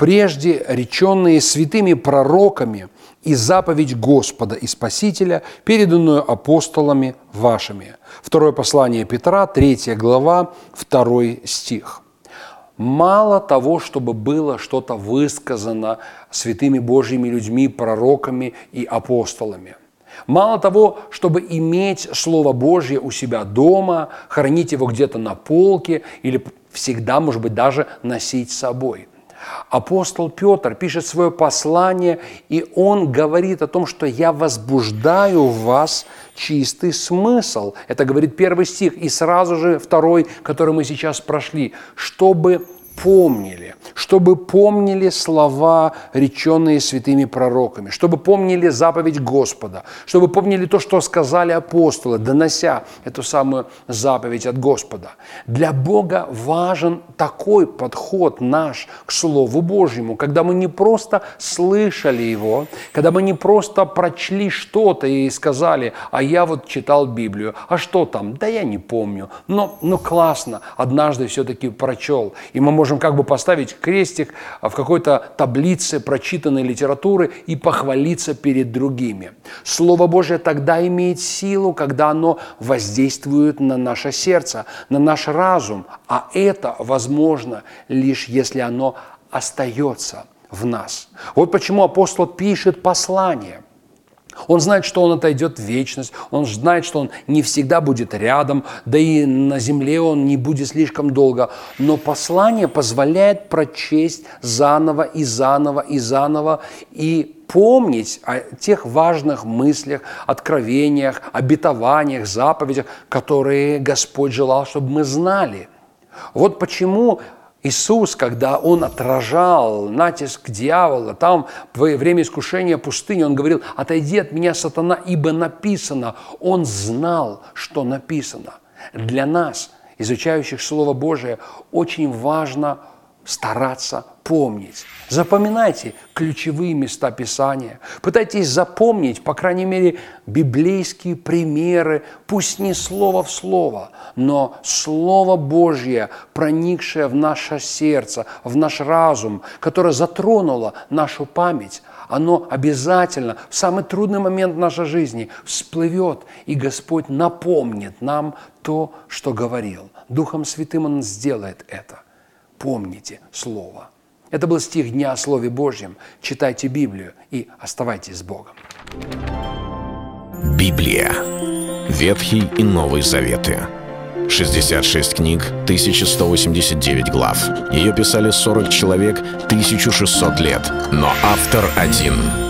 прежде реченные святыми пророками и заповедь Господа и Спасителя, переданную апостолами вашими. Второе послание Петра, 3 глава, 2 стих. Мало того, чтобы было что-то высказано святыми Божьими людьми, пророками и апостолами. Мало того, чтобы иметь Слово Божье у себя дома, хранить его где-то на полке или всегда, может быть, даже носить с собой. Апостол Петр пишет свое послание, и он говорит о том, что я возбуждаю в вас чистый смысл. Это говорит первый стих, и сразу же второй, который мы сейчас прошли, чтобы помнили, чтобы помнили слова, реченные святыми пророками, чтобы помнили заповедь Господа, чтобы помнили то, что сказали апостолы, донося эту самую заповедь от Господа. Для Бога важен такой подход наш к Слову Божьему, когда мы не просто слышали Его, когда мы не просто прочли что-то и сказали, а я вот читал Библию, а что там? Да я не помню, но, но классно, однажды все-таки прочел, и мы можем можем как бы поставить крестик в какой-то таблице прочитанной литературы и похвалиться перед другими. Слово Божье тогда имеет силу, когда оно воздействует на наше сердце, на наш разум, а это возможно лишь если оно остается в нас. Вот почему апостол пишет послание – он знает, что он отойдет в вечность, он знает, что он не всегда будет рядом, да и на земле он не будет слишком долго. Но послание позволяет прочесть заново и заново и заново и помнить о тех важных мыслях, откровениях, обетованиях, заповедях, которые Господь желал, чтобы мы знали. Вот почему Иисус, когда Он отражал натиск дьявола, там во время искушения пустыни, Он говорил, отойди от меня, сатана, ибо написано. Он знал, что написано. Для нас, изучающих Слово Божие, очень важно стараться помнить. Запоминайте ключевые места Писания. Пытайтесь запомнить, по крайней мере, библейские примеры, пусть не слово в слово, но Слово Божье, проникшее в наше сердце, в наш разум, которое затронуло нашу память, оно обязательно в самый трудный момент нашей жизни всплывет, и Господь напомнит нам то, что говорил. Духом Святым Он сделает это – помните Слово. Это был стих Дня о Слове Божьем. Читайте Библию и оставайтесь с Богом. Библия. Ветхий и Новый Заветы. 66 книг, 1189 глав. Ее писали 40 человек, 1600 лет. Но автор один –